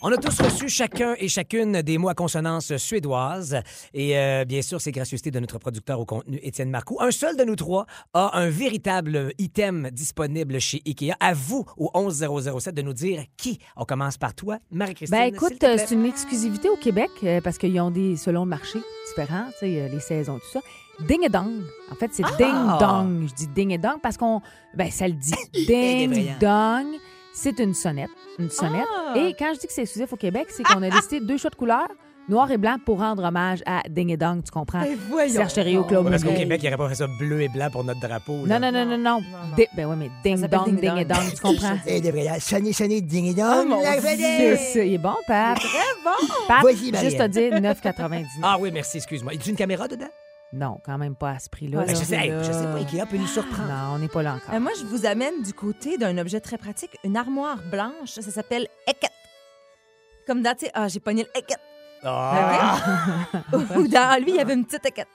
On a tous reçu chacun et chacune des mots à consonance suédoise. Et euh, bien sûr, c'est gracieuseté de notre producteur au contenu, Étienne Marcoux. Un seul de nous trois a un véritable item disponible chez IKEA. À vous, au 11007, de nous dire qui. On commence par toi, Marie-Christine. Ben écoute, euh, c'est une exclusivité au Québec euh, parce qu'ils ont des, selon le marché, différents, tu sais, les saisons, tout ça. Ding et dong. En fait, c'est ding dong. Je dis ding et dong parce qu'on, ben ça le dit. ding dong. C'est une sonnette, une sonnette. Et quand je dis que c'est exclusif au Québec, c'est qu'on a décidé deux choix de couleurs, noir et blanc, pour rendre hommage à Ding et Dong, tu comprends? Serge Thériault, Claude Ouais, parce qu'au. Québec, il n'aurait pas fait ça bleu et blanc pour notre drapeau. Non, là. non, non, non, non. Ben oui, mais ding dong, ding ding et dong. tu comprends? Eh, Gabriel, sonner, sonner, ding et Oh, dong. ça, il est bon, Pat. Très bon. Pat, juste à dire 9,99. Ah oui, merci, excuse-moi. Y a une caméra dedans? Non, quand même pas à ce prix-là. Ben, là. je, sais, hey, je sais pas, Ikea peut nous surprendre. Non, on n'est pas là encore. Euh, moi, je vous amène du côté d'un objet très pratique, une armoire blanche. Ça s'appelle Eket. Comme dans, tu sais, ah, j'ai pogné le Eket. Ah! Ou dans lui, il y avait une petite Eket.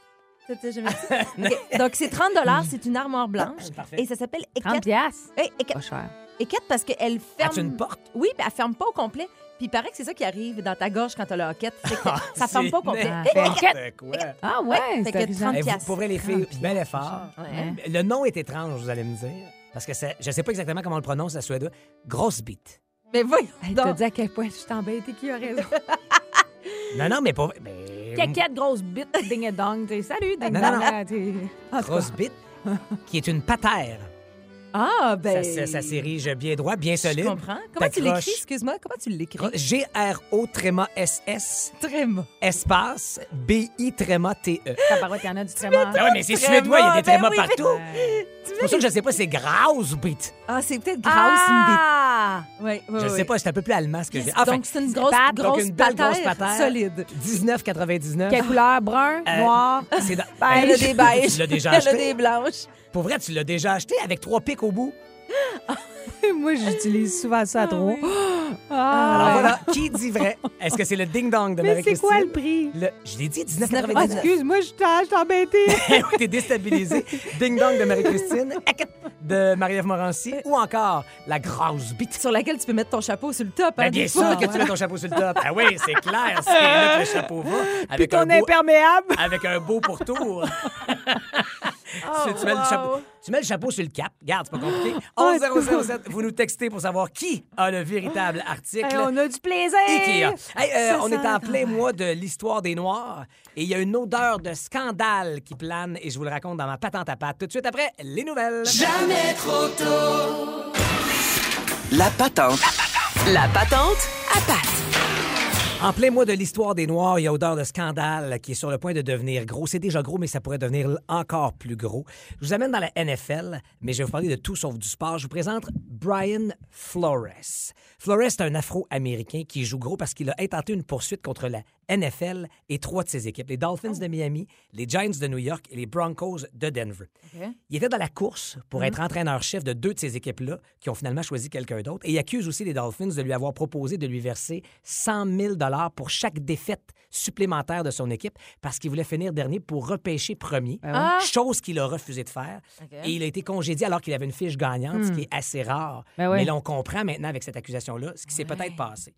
Ça, t'as jamais dit? OK. Donc, c'est 30 c'est une armoire blanche. Parfait. Et ça s'appelle 30 Eket. piastres? Oui, Eket. Pas cher. Eket parce qu'elle ferme. As-tu une porte? Oui, puis elle ferme pas au complet. Puis il paraît que c'est ça qui arrive dans ta gorge quand t'as le hoquette. C'est que Ah, ça ferme c'est pas au complet. n'importe quoi. Ah ouais, fait c'est que amusant. 30 vous, piastres. pour vrai, les filles, 30 bel effort. Ouais. Le nom est étrange, vous allez me dire. Parce que c'est- je sais pas exactement comment on le prononce, la suédois. Grosse bite. Mais voyons Elle t'a donc. dit à quel point je suis embêtée qui a raison? Non, non, mais pas. Ben, Caquette, grosse bite, ding et dong. t'sais, Salut, ding Non, dong. non, non. là, t'sais. En tout cas, grosse bite, qui est une patère. Ah, ben. Ça, ça, ça s'érige bien droit, bien Je solide. comprends. Comment tu l'écris, excuse-moi? Comment tu l'écris? G-R-O tréma S-S bon. espace B-I tréma T-E. tabarouette, il y en a du tréma. Ah mais c'est Tréma, suédois, il y a des ben trémas partout. C'est pour ça que je sais pas, c'est grouse bite. Ah, c'est peut-être bite. Ah! Oui, oui, Je sais pas, c'est un peu plus allemand ce que j'ai. Yes, Enfin, donc, c'est une grosse, grosse, patère, solide. 19,99. Quelle couleur? Brun? Euh, Noir? C'est dans- Elle a des beiges. Elle a des blanches. Pour vrai, tu l'as déjà acheté avec trois pics au bout? Moi, j'utilise souvent ça à trop. Ah, Alors voilà, qui dit vrai? Est-ce que c'est le ding-dong de Mais c'est Marie-Christine? quoi le prix? Le- Je l'ai dit, 19,99. 19,99. Ah, excuse-moi, je t'ai je t'ai embêtée. Oui, T'es déstabilisé. Ding-dong de Marie-Christine, Hackett de Marie-Ève Morancy ou encore la grosse bite. Sur laquelle tu peux mettre ton chapeau sur le top. Ben, hein, bien des sûr fois. que tu mets ton chapeau sur le top. Ah oui, c'est clair, c'est là que le chapeau va. Puis Avec un ton beau, imperméable. avec un beau pourtour. Tu, tu mets le chapeau, tu mets le chapeau sur le cap. Regarde, c'est pas compliqué. 11007, vous nous textez pour savoir qui a le véritable article. Hey, on a du plaisir. Ikea. Hey, euh, Ça on est en plein mois de l'histoire des Noirs et il y a une odeur de scandale qui plane et je vous le raconte dans ma patente à pâte tout de suite après les nouvelles. La patente La patente à patte. En plein mois de l'histoire des Noirs, il y a odeur de scandale qui est sur le point de devenir gros. C'est déjà gros, mais ça pourrait devenir encore plus gros. Je vous amène dans la NFL, mais je vais vous parler de tout sauf du sport. Je vous présente Brian Flores. Flores est un Afro-Américain qui joue gros parce qu'il a intenté une poursuite contre la NFL et trois de ses équipes, les Dolphins de Miami, les Giants de New York et les Broncos de Denver. Il était dans la course pour être entraîneur-chef de deux de ces équipes-là qui ont finalement choisi quelqu'un d'autre. Et il accuse aussi les Dolphins de lui avoir proposé de lui verser 100 000 pour chaque défaite supplémentaire de son équipe parce qu'il voulait finir dernier pour repêcher premier, Ah. chose qu'il a refusé de faire. Et il a été congédié alors qu'il avait une fiche gagnante, ce qui est assez rare. Ben ouais. Mais là, on comprend maintenant avec cette accusation-là ce qui s'est peut-être passé.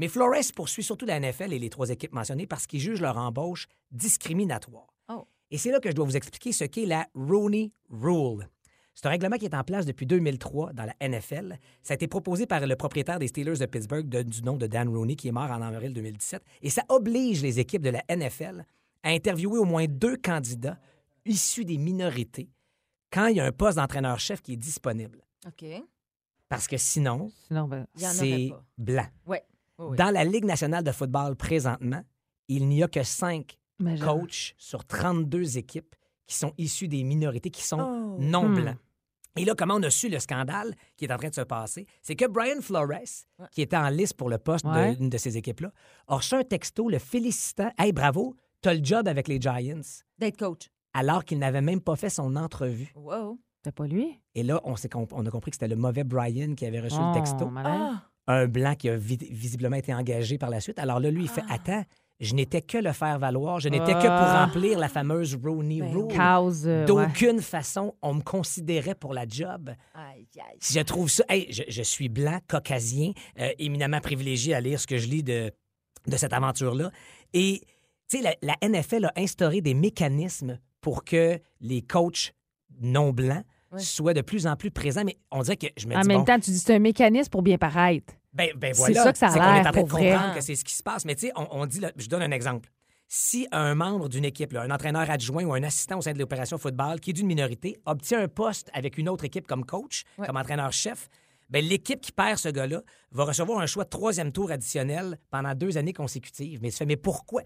Mais Flores poursuit surtout la NFL et les trois équipes mentionnées parce qu'ils jugent leur embauche discriminatoire. Oh. Et c'est là que je dois vous expliquer ce qu'est la Rooney Rule. C'est un règlement qui est en place depuis 2003 dans la NFL. Ça a été proposé par le propriétaire des Steelers de Pittsburgh de- du nom de Dan Rooney, qui est mort en avril 2017. Et ça oblige les équipes de la NFL à interviewer au moins deux candidats issus des minorités quand il y a un poste d'entraîneur-chef qui est disponible. OK. Parce que sinon, Sinon, ben, c'est pas. blanc. Ouais. Oui. Dans la Ligue nationale de football présentement, il n'y a que cinq imagine. coachs sur 32 équipes qui sont issus des minorités, qui sont Oh. non Hmm. blancs. Et là, comment on a su le scandale qui est en train de se passer? C'est que Brian Flores, qui était en liste pour le poste Ouais. d'une de ces équipes-là, a reçu un texto le félicitant. Hey, bravo, t'as le job avec les Giants, D'être coach. alors qu'il n'avait même pas fait son entrevue. Wow. C'était pas lui? Et là, on, on a compris que c'était le mauvais Brian qui avait reçu le Oh, texto. Ah, Un blanc qui a vi- visiblement été engagé par la suite. Alors là, lui, il fait Attends, je n'étais que le faire valoir. Je n'étais que pour Ah. remplir la fameuse Rooney Ben Rule. Cause, euh, ouais. D'aucune façon, on me considérait pour la job. aïe, aïe. Si je trouve ça. Hey, je, je suis blanc, caucasien, euh, éminemment privilégié à lire ce que je lis de, de cette aventure-là. Et, tu sais, la, la NFL a instauré des mécanismes pour que les coachs non blancs Ouais. soient de plus en plus présents. Mais on dirait que je me En dis. même bon, temps, tu dis c'est un mécanisme pour bien paraître. Ben, ben c'est voilà. ça que ça a C'est qu'on est en train de comprendre que c'est ce qui se passe. Mais tu sais, on, on dit, là, je donne un exemple. Si un membre d'une équipe, là, un entraîneur adjoint ou un assistant au sein de l'opération football qui est d'une minorité, obtient un poste avec une autre équipe comme coach, Ouais. comme entraîneur-chef, ben, l'équipe qui perd ce gars-là va recevoir un choix de troisième tour additionnel pendant deux années consécutives. Mais, tu fais, mais pourquoi?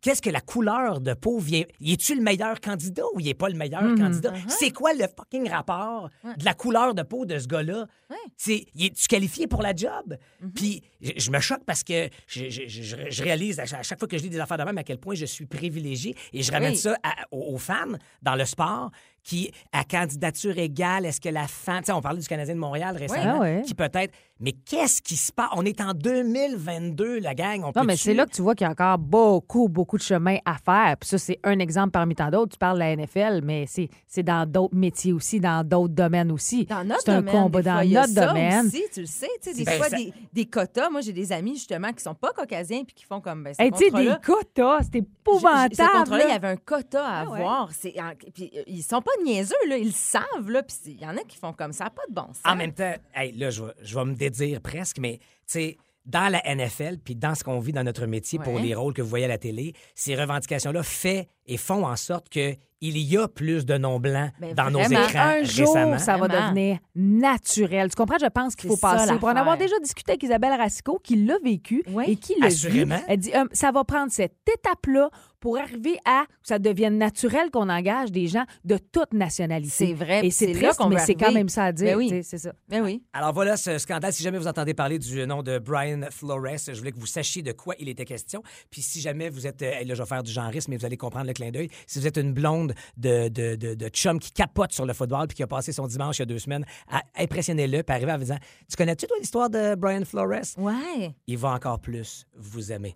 Qu'est-ce que la couleur de peau vient. Y es-tu le meilleur candidat ou il est pas le meilleur Mhm. candidat? C'est quoi le fucking rapport de la couleur de peau de ce gars-là? Ouais. C'est, es-tu qualifié pour la job? Mhm. Puis je, je me choque parce que je, je- je- je réalise à chaque, à chaque fois que je lis des affaires de même à quel point je suis privilégié et je ramène Oui. ça à- aux, aux femmes dans le sport qui, à candidature égale, est-ce que la femme. Tu sais, on parlait du Canadien de Montréal récemment, Ah ouais. qui peut-être. Mais qu'est-ce qui se passe? On est en 2022, la gang. On Non, mais c'est là que tu vois qu'il y a encore beaucoup, beaucoup de chemin à faire. Puis ça, c'est un exemple parmi tant d'autres. Tu parles de la NFL, mais c'est c'est dans d'autres métiers aussi, dans d'autres domaines aussi. Dans notre C'est un domaine, combat fois, dans a notre domaine. Aussi, tu le sais, tu sais, des Ben, fois, ça- des, des quotas. Moi, j'ai des amis, justement, qui sont pas caucasiens puis qui font comme, ben, Hey, tu sais, des quotas, c'est épouvantable. Ce contrat-là, il y avait un quota à Ah ouais. avoir. C'est, en- puis, euh, ils sont pas niaiseux, là. Ils le savent, là. Puis il y en a qui font comme ça. Pas de bon sens. En même temps, hey, là, je vais, je vais me dédire presque, mais tu sais, dans la NFL, puis dans ce qu'on vit dans notre métier pour les rôles que vous voyez à la télé, ces revendications-là fait et font en sorte que il y a plus de noms blancs Ben, dans nos écrans un jour, récemment. ça va Vraiment. devenir naturel. Tu comprends? Je pense qu'il faut C'est ça, passer. Pour en avoir déjà discuté avec Isabelle Racicot, qui l'a vécu Oui. et qui l'a vu. Elle dit, euh, ça va prendre cette étape-là pour arriver à que ça devienne naturel qu'on engage des gens de toute nationalité. C'est vrai, Et c'est là triste, qu'on mais c'est quand arriver. même ça à dire. Ben oui. C'est ça. Ben oui. Alors voilà ce scandale. Si jamais vous entendez parler du nom de Brian Flores, je voulais que vous sachiez de quoi il était question. Puis si jamais vous êtes, euh, là je vais faire du genrisme, mais vous allez comprendre le clin d'œil. Si vous êtes une blonde de, de, de, de chum qui capote sur le football puis qui a passé son dimanche il y a deux semaines, à- impressionnez-le puis arrivez en vous disant, tu connais-tu toi l'histoire de Brian Flores? Ouais. il va encore plus vous aimer.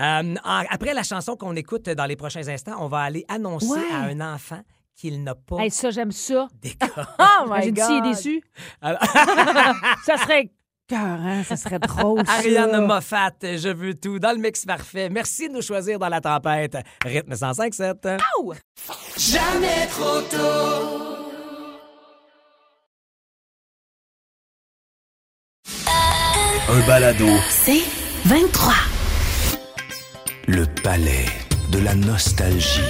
Euh, après la chanson qu'on écoute dans les prochains instants, on va aller annoncer Ouais. à un enfant qu'il n'a pas Hey, ça, j'aime ça. Oh my Imagine s'il est God. déçu? Alors- Ça serait cœur, ça serait ça. Ariane Moffat, je veux tout dans le mix parfait. Merci de nous choisir dans la tempête. Rythme 105.7. Un balado. C'est 23. Le palais de la nostalgie.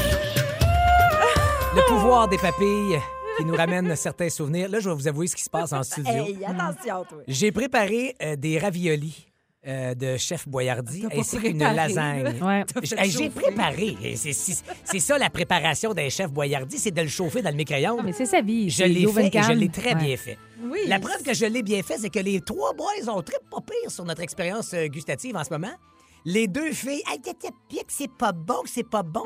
Le pouvoir des papilles qui nous ramène certains souvenirs. Là, je vais vous avouer ce qui se passe en studio. Hey, attention, toi. J'ai préparé euh, des raviolis euh, de chef Boyardi ainsi qu'une préparé, lasagne. Ouais. J'ai préparé. Et C'est c'est- c'est ça la préparation d'un chef Boyardi, c'est de le chauffer dans le micro-ondes. Mais c'est sa vie. Je c'est l'ai fait et je l'ai très Ouais. bien fait. Oui. La preuve que je l'ai bien fait, c'est que les trois boys ont très pas pire sur notre expérience euh, gustative en ce moment. Les deux filles, hey, t'es- t'es pique, c'est pas bon, c'est pas bon.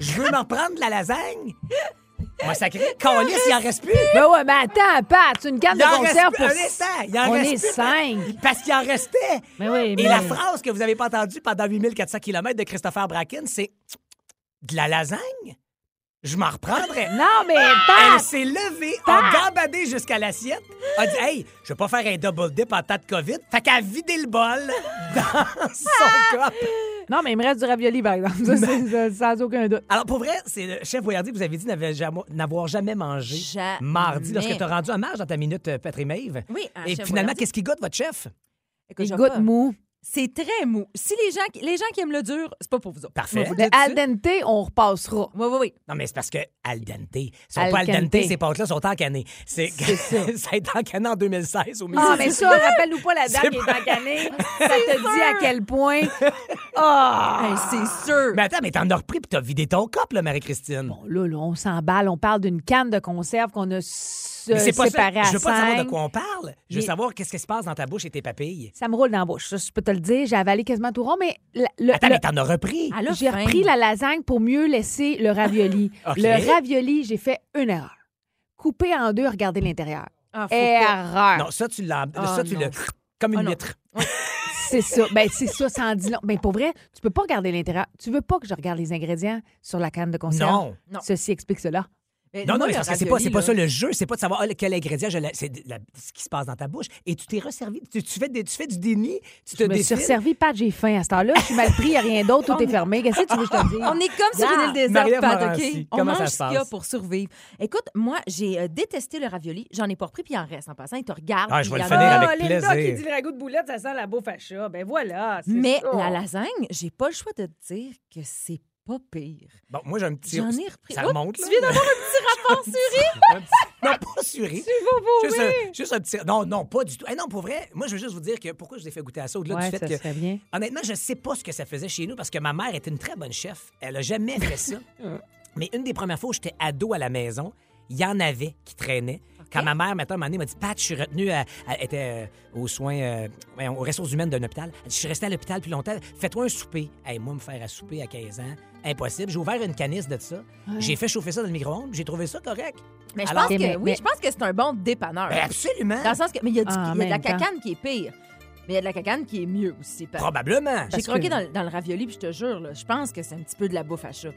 Je veux m'en prendre de la lasagne. Moi, sacré, Calis, il en reste plus. Ben ouais, mais attends, Pat, c'est une canne de conserve pour... Il en On reste est plus. cinq. Parce qu'il en restait. Mais oui, mais... Et la phrase que vous n'avez pas entendue pendant 8400 km de Christopher Bracken, c'est de la lasagne? Je m'en reprendrai. Non, mais Elle Pat! s'est levée, a gambadé jusqu'à l'assiette, a dit Hey, je vais pas faire un double dip en temps de COVID. Fait qu'elle a vidé le bol dans son cop. Non, mais il me reste du ravioli, par exemple. Ça, ça, sans aucun doute. Alors, pour vrai, c'est le chef Boyardi que vous avez dit n'avoir jamais mangé Jamais. mardi lorsque tu as rendu hommage dans ta minute euh, Patrick Maeve. Oui, un Et chef finalement, qu'est-ce qui goûte votre chef? Écoute, Il goûte pas- mou. C'est très mou. Si les gens, qui- les gens qui aiment le dur, c'est pas pour vous autres. Parfait. Le al dente, on repassera. Oui, oui, oui. Non, mais c'est parce que al dente. Ils sont Al pas al dente, ces pâtes-là sont encanées. C'est ça. ça a été encané en 2016 au Ah, Mississippi. mais ça, rappelle-nous pas la date qui est encanée. Ça te dit à quel point? Ah! Hey, c'est sûr. Mais attends, mais t'en as repris puis t'as vidé ton cop, là, Marie-Christine. Bon, là, là, on s'emballe. On parle d'une canne de conserve qu'on a Mais c'est pas ça. séparée à Je veux pas savoir de quoi on parle. Je veux Mais- savoir qu'est-ce qui se passe dans ta bouche et tes papilles. Ça me roule dans la bouche. Ça, je peux te le dire. J'ai avalé quasiment tout rond, mais la- le- Attends, le- mais t'en as repris. Elle a j'ai repris la lasagne pour mieux laisser le ravioli. Le ravioli, j'ai fait une erreur. coupé en deux, regarder l'intérieur. Ah. Erreur. Non, ça, tu l'as. Ah, ça, tu. Comme une Ah, huître. C'est ça. Ben, c'est ça, ça en dit long. Ben, pour vrai, tu peux pas regarder l'intérieur. Tu veux pas que je regarde les ingrédients sur la canne de conserve? Non. Non. Ceci explique cela. Mais Non, non, mais parce que c'est pas, c'est pas ça le jeu, c'est pas de savoir ah, quel ingrédient, je la- c'est ce qui se passe dans ta bouche. Et tu t'es resservi, tu, tu fais des- tu fais du déni, tu te Je me suis resservi, Pat, j'ai faim à ce temps-là. Je suis mal pris, il n'y a rien d'autre, tout est fermé. Qu'est-ce que tu veux que je te dise? On est comme sur une île déserte, Pat, OK? On comment ça mange se ce qu'il y a passe? pour survivre. Écoute, moi, j'ai euh, détesté le ravioli. J'en ai pas repris, puis il en reste en passant. Il te regarde. Ah, je vais le il y en finir avec plaisir. le ragoût de boulette, ça sent la bouffe à chat. Ben voilà. Mais la lasagne, j'ai pas le choix de te dire que c'est pas pire. Bon, moi, j'ai un petit. J'en ai repris. Ça Oh, remonte, tu viens d'avoir un petit rapport suré? Non, pas suré. Juste un, juste un petit. Non, non, pas du tout. Eh non, pour vrai, moi, je veux juste vous dire que pourquoi je vous ai fait goûter à ça, au-delà Ouais, du fait ça que. bien. Honnêtement, je sais pas ce que ça faisait chez nous parce que ma mère était une très bonne chef. Elle a jamais fait ça. Mais une des premières fois où j'étais ado à la maison, il y en avait qui traînaient. Quand ma mère, maintenant, un moment donné, m'a dit Pat, je suis retenue à. Elle était euh, aux soins, euh, voyons, aux ressources humaines d'un hôpital. Elle dit, Je suis restée à l'hôpital plus longtemps. Fais-toi un souper. Hey, moi, me faire à souper à 15 ans, impossible. J'ai ouvert une canisse de ça. J'ai fait chauffer ça dans le micro-ondes. J'ai trouvé ça correct. Mais je Alors- pense que, Mais- oui, mais- je pense que c'est un bon dépanneur. Ben, absolument. Dans le sens que. Mais il y a, du- Ah, en il y a de la même temps. cacane qui est pire. Mais il y a de la cacane qui est mieux aussi. Pat. Probablement. J'ai Parce croqué que- dans, le- dans le ravioli, puis je te jure, là, je pense que c'est un petit peu de la bouffe à chat.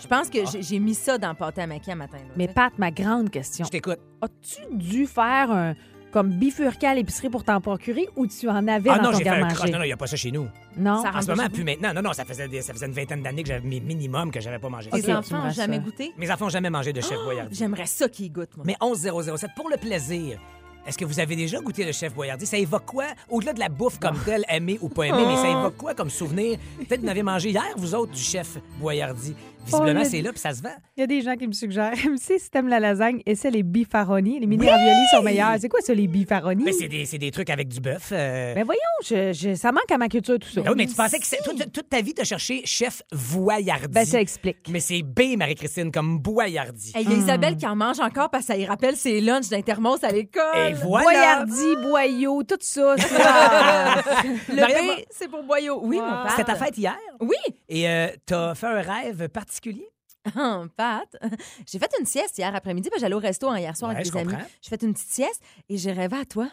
je pense que j'ai- j'ai mis ça dans le pâté à maquis à matin. là, Mais tu sais. Pat, ma grande question. Je t'écoute. As-tu dû faire un comme bifurquer à l'épicerie pour t'en procurer ou tu en avais Ah dans non, ton j'ai fait un garde-manger? croche. Non, non, il n'y a pas ça chez nous. Non? Ça En rentre ce pas moment, chez plus maintenant. Non, non, ça faisait, des- ça faisait une vingtaine d'années que j'avais mes minimum que j'avais pas mangé. Tes Ok, tu me enfants ont rassures. jamais goûté? Mes enfants n'ont jamais mangé de chef Boyardee. J'aimerais ça qu'ils goûtent, moi. Mais 11007, pour le plaisir, est-ce que vous avez déjà goûté le chef Boyardee? Ça évoque quoi? Au-delà de la bouffe comme telle, aimée ou pas aimée, mais ça évoque quoi comme souvenir? Peut-être que vous en avez mangé hier, vous autres, du chef Boyardee. Visiblement, le- c'est là, puis ça se vend. Il y a des gens qui me suggèrent. Tu si t'aimes la lasagne, essaie les bifaroni. Les mini raviolis sont meilleurs. C'est quoi ça, les bifaroni? Mais c'est des, c'est des trucs avec du bœuf. euh. Ben voyons, je- je- ça manque à ma culture, tout ça. Ah oui, mais tu pensais que c'est- toute, toute ta vie, tu as cherché chef Boyardee. Ben, ça explique. Mais c'est B, Marie-Christine, comme Boyardee. Hey, Il y a Isabelle qui en mange encore parce que ça lui rappelle ses lunchs d'intermos à l'école. Et voilà! Boyardi, boyau, tout ça. ça. Le B, c'est pour boyau. Oui, Wow. mon Pat. C'était ta fête hier? Oui. Et euh, t'as fait un rêve particulier? Ah, Pat, j'ai fait une sieste hier après-midi. parce que J'allais au resto hein, hier soir Ouais, avec je des amis. comprends. J'ai fait une petite sieste et j'ai rêvé à toi.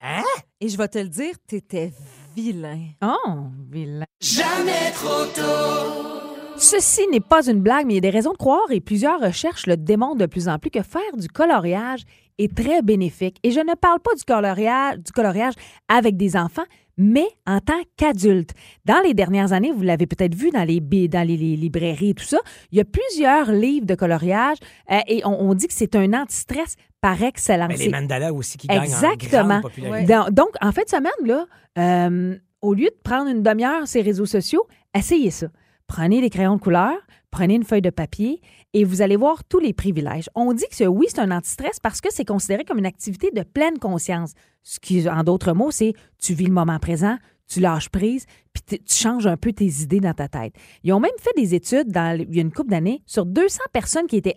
Hein? Et je vais te le dire, t'étais vilain. Oh, vilain. Jamais trop tôt. Ceci n'est pas une blague, mais il y a des raisons de croire et plusieurs recherches le démontrent de plus en plus que faire du coloriage est très bénéfique. Et je ne parle pas du coloriage, du coloriage avec des enfants, mais en tant qu'adulte. Dans les dernières années, vous l'avez peut-être vu dans les, dans les, les librairies et tout ça, il y a plusieurs livres de coloriage euh, et on, on dit que c'est un anti-stress par excellence. Mais les mandalas aussi qui gagnent en Exactement. popularité. dans- donc, en fait, semaine, là, euh, au lieu de prendre une demi-heure sur les réseaux sociaux, essayez ça. Prenez des crayons de couleur, prenez une feuille de papier et vous allez voir tous les privilèges. On dit que ce- oui, c'est un anti-stress parce que c'est considéré comme une activité de pleine conscience. Ce qui, en d'autres mots, c'est tu vis le moment présent, tu lâches prise, puis tu changes un peu tes idées dans ta tête. Ils ont même fait des études il y a une couple d'années sur 200 personnes qui étaient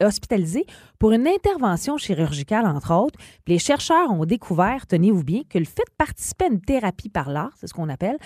hospitalisées pour une intervention chirurgicale, entre autres. Les chercheurs ont découvert, tenez-vous bien, que le fait de participer à une thérapie par l'art, c'est ce qu'on appelle,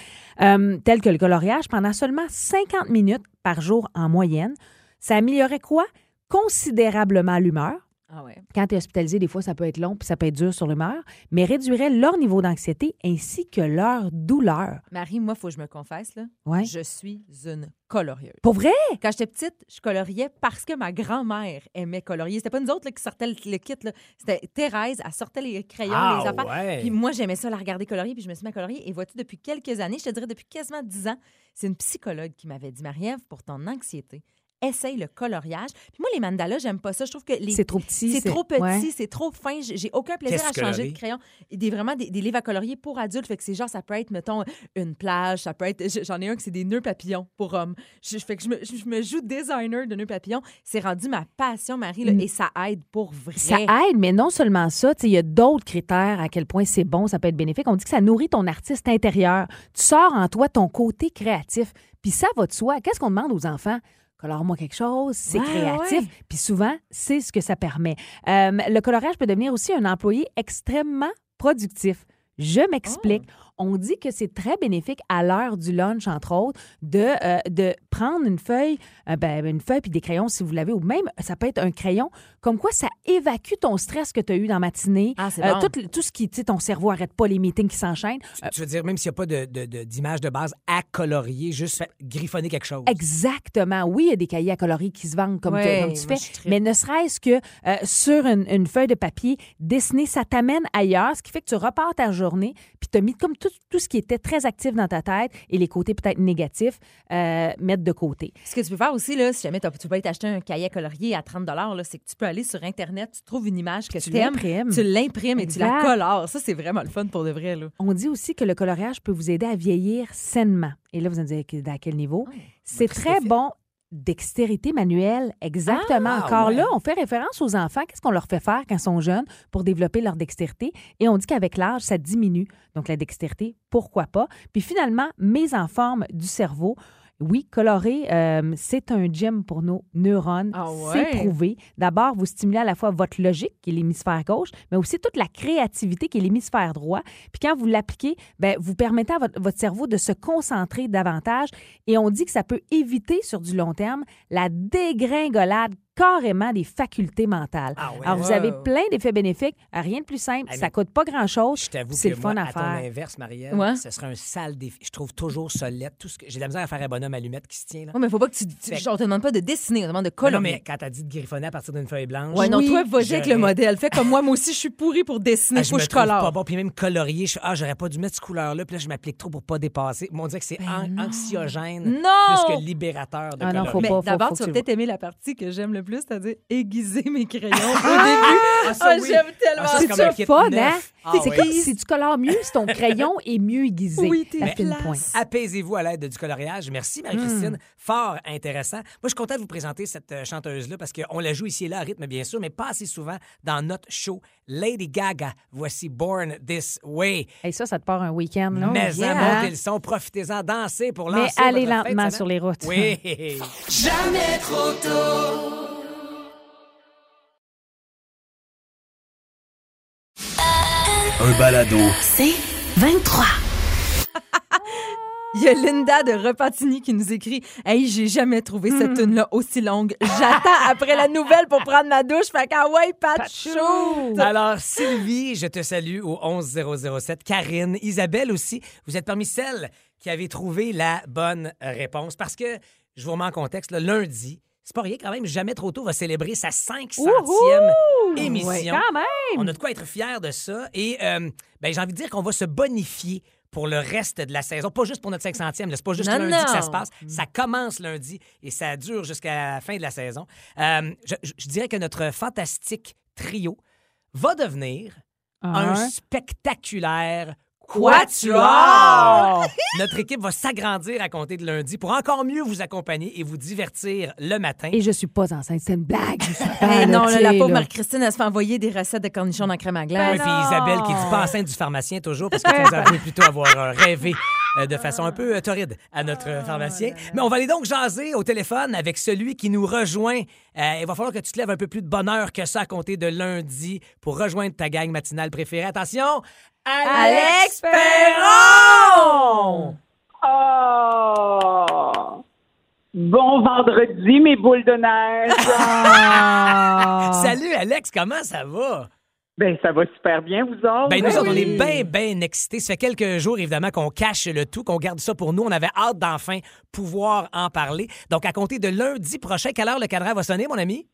euh, tel que le coloriage, pendant seulement 50 minutes par jour en moyenne, ça améliorait quoi? Considérablement l'humeur. Ah ouais. Quand tu es hospitalisé, des fois, ça peut être long puis ça peut être dur sur l'humeur, mais réduirait leur niveau d'anxiété ainsi que leur douleur. Marie, moi, faut que je me confesse, là. Ouais. Je suis une colorieuse. Pour vrai? Quand j'étais petite, je coloriais parce que ma grand-mère aimait colorier. C'était pas nous autres là, qui sortaient le, le kit. là. C'était Thérèse, elle sortait les crayons, Ah, les affaires. ouais. Puis moi, j'aimais ça la regarder colorier, puis je me suis mis à colorier. Et vois-tu, depuis quelques années, je te dirais depuis quasiment 10 ans, c'est une psychologue qui m'avait dit Marie-Ève, pour ton anxiété, essaye le coloriage. Puis moi, les mandalas, j'aime pas ça. Je trouve que les. C'est trop petit. C'est trop petit, ouais. c'est trop fin. J'ai aucun plaisir Qu'est-ce à changer de crayon. Des, vraiment des, des livres à colorier pour adultes. Fait que c'est genre, ça peut être, mettons, une plage, ça peut être. J'en ai un que c'est des nœuds papillons pour hommes. Je, fait que je me, je me joue designer de nœuds papillons. C'est rendu ma passion, Marie, là, Mm. et ça aide pour vrai. Ça aide, mais non seulement ça, tu sais, il y a d'autres critères à quel point c'est bon, ça peut être bénéfique. On dit que ça nourrit ton artiste intérieur. Tu sors en toi ton côté créatif. Puis ça va de soi. Qu'est-ce qu'on demande aux enfants? Colore-moi quelque chose, c'est Ouais, créatif. ouais. Puis souvent, c'est ce que ça permet. Euh, le coloriage peut devenir aussi un employé extrêmement productif. Je m'explique. On dit que c'est très bénéfique à l'heure du lunch, entre autres, de, euh, de prendre une feuille, euh, ben, une feuille puis des crayons si vous l'avez, ou même ça peut être un crayon, comme quoi ça évacue ton stress que tu as eu dans la matinée. Ah, c'est Euh, bon. tout, tout ce qui, tu sais, ton cerveau arrête pas les meetings qui s'enchaînent. Euh, Tu veux dire, même s'il n'y a pas de- de- de- d'image de, base à colorier, juste fait griffonner quelque chose. Exactement. Oui, il y a des cahiers à coloris qui se vendent comme, tu- comme fais, mais ne serait-ce que euh, sur une, une feuille de papier, dessiner, ça t'amène ailleurs, ce qui fait que tu repars ta journée, puis tu as mis comme tout, tout ce qui était très actif dans ta tête et les côtés peut-être négatifs, euh, mettre de côté. Ce que tu peux faire aussi, là, si jamais tu peux aller t'acheter un cahier colorier à 30 là, c'est que tu peux aller sur Internet, tu trouves une image que Tu aimes, l'imprimes. tu l'imprimes et tu la colores. Ça, c'est vraiment le fun pour de vrai. Là. On dit aussi que le coloriage peut vous aider à vieillir sainement. Et là, vous allez me dire à quel niveau? C'est très bon. Dextérité manuelle, exactement. Ah, Encore ouais. là, on fait référence aux enfants. Qu'est-ce qu'on leur fait faire quand ils sont jeunes pour développer leur dextérité? Et on dit qu'avec l'âge, ça diminue. Donc, la dextérité, pourquoi pas? Puis finalement, mise en forme du cerveau. Oui, colorer, euh, c'est un gym pour nos neurones. Ah C'est prouvé. D'abord, vous stimulez à la fois votre logique, qui est l'hémisphère gauche, mais aussi toute la créativité, qui est l'hémisphère droit. Puis quand vous l'appliquez, ben, vous permettez à votre, votre cerveau de se concentrer davantage. Et on dit que ça peut éviter sur du long terme la dégringolade carrément des facultés mentales. Ah ouais. Alors, vous avez plein d'effets bénéfiques. Rien de plus simple. Ah, ça coûte pas grand-chose. Je t'avoue C'est que le moi, fun à à ton faire. inverse, Marielle, Ouais. ce serait un sale défi. Je trouve toujours solide. Tout ce que... J'ai de la misère à faire un bonhomme allumette qui se tient. Là. Oui, mais faut pas que tu. Fait- on te demande pas de dessiner, on te demande de Non, colorier. non, mais quand t'as dit de griffonner à partir d'une feuille blanche. Ouais, non, Oui, toi, vas-y avec le modèle. Fais comme moi, moi aussi, je suis pourrie pour dessiner, Ah, faut me que je trouve colore. pas bon. Puis même colorier, je ah, j'aurais pas dû mettre cette couleur-là. Puis là, je m'applique trop pour pas dépasser. Mais on dirait que c'est an- anxiogène Ben Non! plus que libérateur de Ah non, faut pas, d'abord, faut tu vas peut-être aimer la partie que j'aime le plus, c'est-à-dire aiguiser mes crayons au début. Ah, ça, Ah, oui. j'aime tellement Ah, ça, C'est comme ça un kit fun, neuf. hein? Ah, c'est oui. comme si tu colores mieux, si ton crayon est mieux aiguisé. Oui, t'es. Apaisez-vous à l'aide du coloriage. Merci, Marie-Christine. Hmm. Fort intéressant. Moi, je suis content de vous présenter cette euh, chanteuse-là parce qu'on la joue ici et là à rythme, bien sûr, mais pas assez souvent dans notre show. Lady Gaga, voici Born This Way. Et ça, ça te part un week-end, là. Mais Yeah. en montez le son, profitez-en, dansez pour Mais lancer allez votre fête lentement sur les routes. Oui. Un balado. C'est 23. Il y a Linda de Repentigny qui nous écrit Hey, j'ai jamais trouvé cette Hmm. tune-là aussi longue. J'attends après la nouvelle pour prendre ma douche. Fait qu'ah ouais, pas de chaud. Alors, Sylvie, je te salue au 11007. Karine, Isabelle aussi, vous êtes parmi celles qui avaient trouvé la bonne réponse parce que, je vous remets en contexte, le lundi, c'est pas rien quand même, Jamais trop tôt va célébrer sa 500e émission. Ouais, quand même. On a de quoi être fiers de ça. Et euh, ben, j'ai envie de dire qu'on va se bonifier pour le reste de la saison. Pas juste pour notre 500e. là. C'est pas juste Non, lundi que ça se passe. Ça commence lundi et ça dure jusqu'à la fin de la saison. Euh, je, dirais que notre fantastique trio va devenir Un. spectaculaire Quatuor! Notre équipe va s'agrandir à compter de lundi pour encore mieux vous accompagner et vous divertir le matin. Et je suis pas enceinte, c'est une blague. je Eh non, là, la pauvre là. Marie-Christine, elle se fait envoyer des recettes de cornichons dans crème à Oui, glace. puis Isabelle qui dit pas enceinte du pharmacien toujours parce que vous avouez plutôt avoir euh, rêvé euh, de façon un peu euh, torride à notre euh, pharmacien. Mais on va aller donc jaser au téléphone avec celui qui nous rejoint. Euh, il va falloir que tu te lèves un peu plus de bonheur que ça à compter de lundi pour rejoindre ta gang matinale préférée. Attention, Alex Perron! Oh! Bon vendredi, mes boules de neige. Ah. Salut Alex, comment ça va? ben, ça va super bien, vous autres? Ben, nous autres, on est bien, bien excités. Ça fait quelques jours, évidemment, qu'on cache le tout, qu'on garde ça pour nous. On avait hâte d'enfin pouvoir en parler. Donc, à compter de lundi prochain, quelle heure le cadran va sonner, mon ami?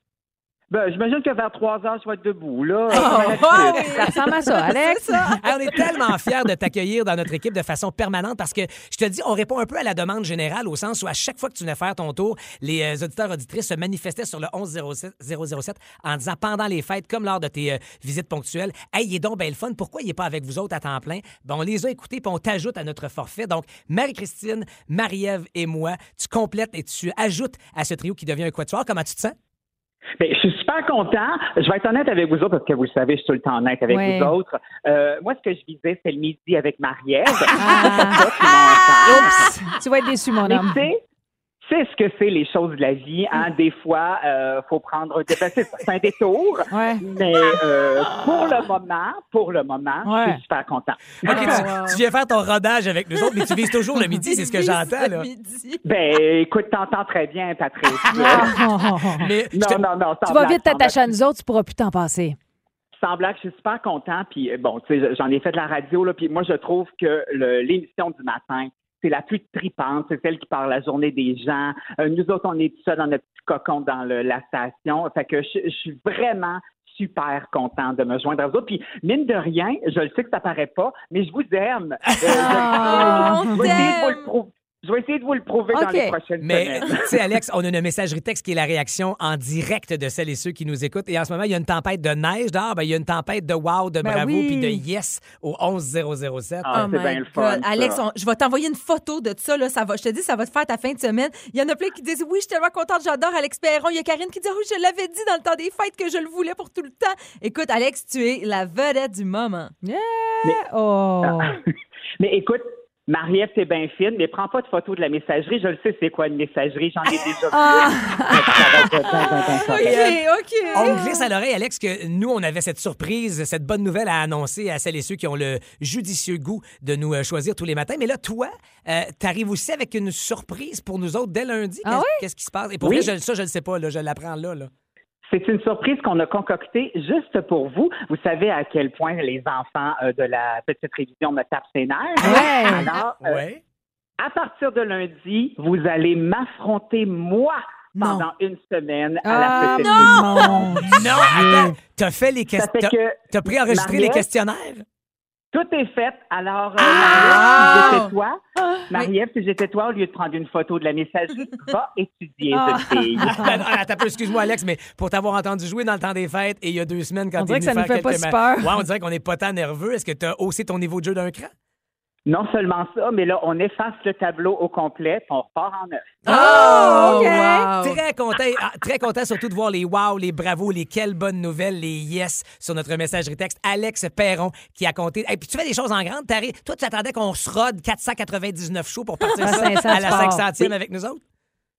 Ben, j'imagine que vers 3 heures, je vais être debout, là. Oui. Ça ressemble à ça, Alex. On est tellement fiers de t'accueillir dans notre équipe de façon permanente parce que, je te dis, on répond un peu à la demande générale au sens où à chaque fois que tu venais faire ton tour, les euh, auditeurs auditrices se manifestaient sur le 11007 007 en disant pendant les fêtes, comme lors de tes euh, visites ponctuelles, « Hey, il est donc bien le fun. Pourquoi il n'est pas avec vous autres à temps plein? » Ben, on les a écoutés puis on t'ajoute à notre forfait. Donc, Marie-Christine, Marie-Ève et moi, tu complètes et tu ajoutes à ce trio qui devient un quatuor. Comment tu te sens? Ben, je suis super content. Je vais être honnête avec vous autres parce que vous le savez, je suis tout le temps honnête avec Ouais. vous autres. Euh, moi, ce que je visais, c'est le midi avec Marie-Ève. Ah. Oups, tu vas être déçu, mon homme. Sais, sais ce que c'est les choses de la vie. Hein? Des fois, euh, faut prendre des... ben, c'est un détour. Ouais. Mais euh, pour le moment, pour le moment, je suis super content. OK, tu, tu viens faire ton rodage avec nous autres, mais tu vises toujours le midi, c'est ce que j'entends, là. Ben, écoute, t'entends très bien, Patrick. Mais non, te- non, non, tu vas vite t'attacher à nous autres, tu pourras plus t'en passer. Sans blague, je suis super content. Puis euh, bon, tu sais, j'en ai fait de la radio, là, puis moi, je trouve que l'émission du matin, c'est la plus tripante, c'est celle qui parle la journée des gens. Euh, nous autres, on est tout ça dans notre petit cocon dans le- la station. Fait que je, je suis vraiment super content de me joindre à vous autres. Puis, mine de rien, je le sais que ça paraît pas, mais je vous aime. Euh, je- vous le. Je vais essayer de vous le prouver dans les prochaines Mais, semaines. tu sais, Alex, on a une messagerie texte qui est la réaction en direct de celles et ceux qui nous écoutent. Et en ce moment, il y a une tempête de neige dehors. Ben, il y a une tempête de wow, de Ben bravo, oui. puis de yes au 11007. Ah, Oh c'est my bien le fun. Alex, on- je vais t'envoyer une photo de ça. Là, ça va, je te dis, ça va te faire ta fin de semaine. Il y en a plein qui disent Oui, je suis tellement contente, j'adore Alex Perron. Il y a Karine qui dit Oui, je l'avais dit dans le temps des fêtes que je le voulais pour tout le temps. Écoute, Alex, tu es la vedette du moment. Yeah! Oh! Mais écoute, Marie-Ève, c'est bien fine, mais prends pas de photo de la messagerie. Je le sais, c'est quoi une messagerie. J'en ai déjà vu. Ah! OK, OK. On glisse à l'oreille, Alex, que nous, on avait cette surprise, cette bonne nouvelle à annoncer à celles et ceux qui ont le judicieux goût de nous euh, choisir tous les matins. Mais là, toi, euh, t'arrives aussi avec une surprise pour nous autres dès lundi. Ah oui? Qu'est-ce qui se passe? Et pour Oui. vrai, je, ça, je le sais pas. Là, je l'apprends là, là. C'est une surprise qu'on a concoctée juste pour vous. Vous savez à quel point les enfants euh, de la petite révision me tapent ses nerfs. Ouais. Alors, euh, Ouais. à partir de lundi, vous allez m'affronter, moi, pendant une semaine à la Ah, petite mon Non, attends. T'as fait les questions. que T'as préenregistré les questionnaires? Tout est fait. Alors, euh, Ah! Marie-Ève, si j'étais toi, Marie-Ève, si j'étais toi, au lieu de prendre une photo de la messagerie, va étudier, Ah. jeune fille. Attends, excuse-moi, Alex, mais pour t'avoir entendu jouer dans le temps des fêtes et il y a deux semaines quand On t'es dirait que venu ça nous faire fait pas quelques si ma- peur. Ouais, on dirait qu'on n'est pas tant nerveux. Est-ce que t'as haussé ton niveau de jeu d'un cran? Non seulement ça, mais là, on efface le tableau au complet, puis on repart en neuf. Oh, OK. wow. Très content, ah, très content surtout de voir les wow, les bravos, les quelles bonnes nouvelles, les yes sur notre messagerie texte. Alex Perron qui a compté. Et puis tu fais des choses en grande. T'arrives- Toi, tu attendais qu'on se rode 499 shows pour partir À 500, à la tu pars. 500e avec nous autres?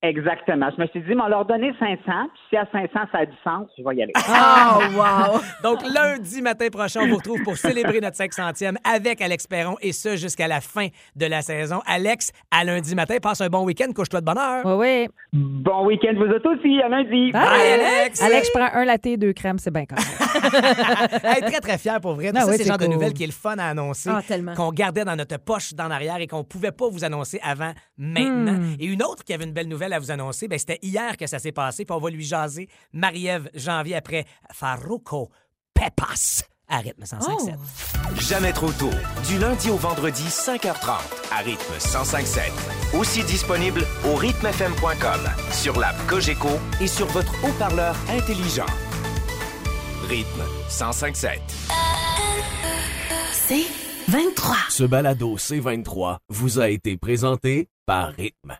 Exactement. Je me suis dit, mais on leur donner 500, puis si à 500, ça a du sens, je vais y aller. Oh, wow. Donc, lundi matin prochain, on vous retrouve pour célébrer notre 500e avec Alex Perron et ce jusqu'à la fin de la saison. Alex, à lundi matin, passe un bon week-end, couche-toi de bonne heure. Oui, oui. Bon week-end, vous autres aussi, à lundi. Bye, Bye, Alex. Alex, je prends un latte, deux crèmes, c'est bien correct. Hey, très, très fier pour vrai. Ah ça, oui, c'est le genre de nouvelles qui est le fun à annoncer. Ah, tellement. Qu'on gardait dans notre poche d'en arrière et qu'on pouvait pas vous annoncer avant maintenant. Hmm. Et une autre qui avait une belle nouvelle à vous annoncer, ben, c'était hier que ça s'est passé. Puis on va lui jaser Marie-Ève Janvier après Faruco Pepas à rythme 105.7. Jamais trop tôt. Du lundi au vendredi, 5h30, à rythme 105.7. Aussi disponible au rythmefm.com, sur l'app Cogeco et sur votre haut-parleur intelligent. Rythme 105.7. C'est 23. Ce balado C23 vous a été présenté par Rythme.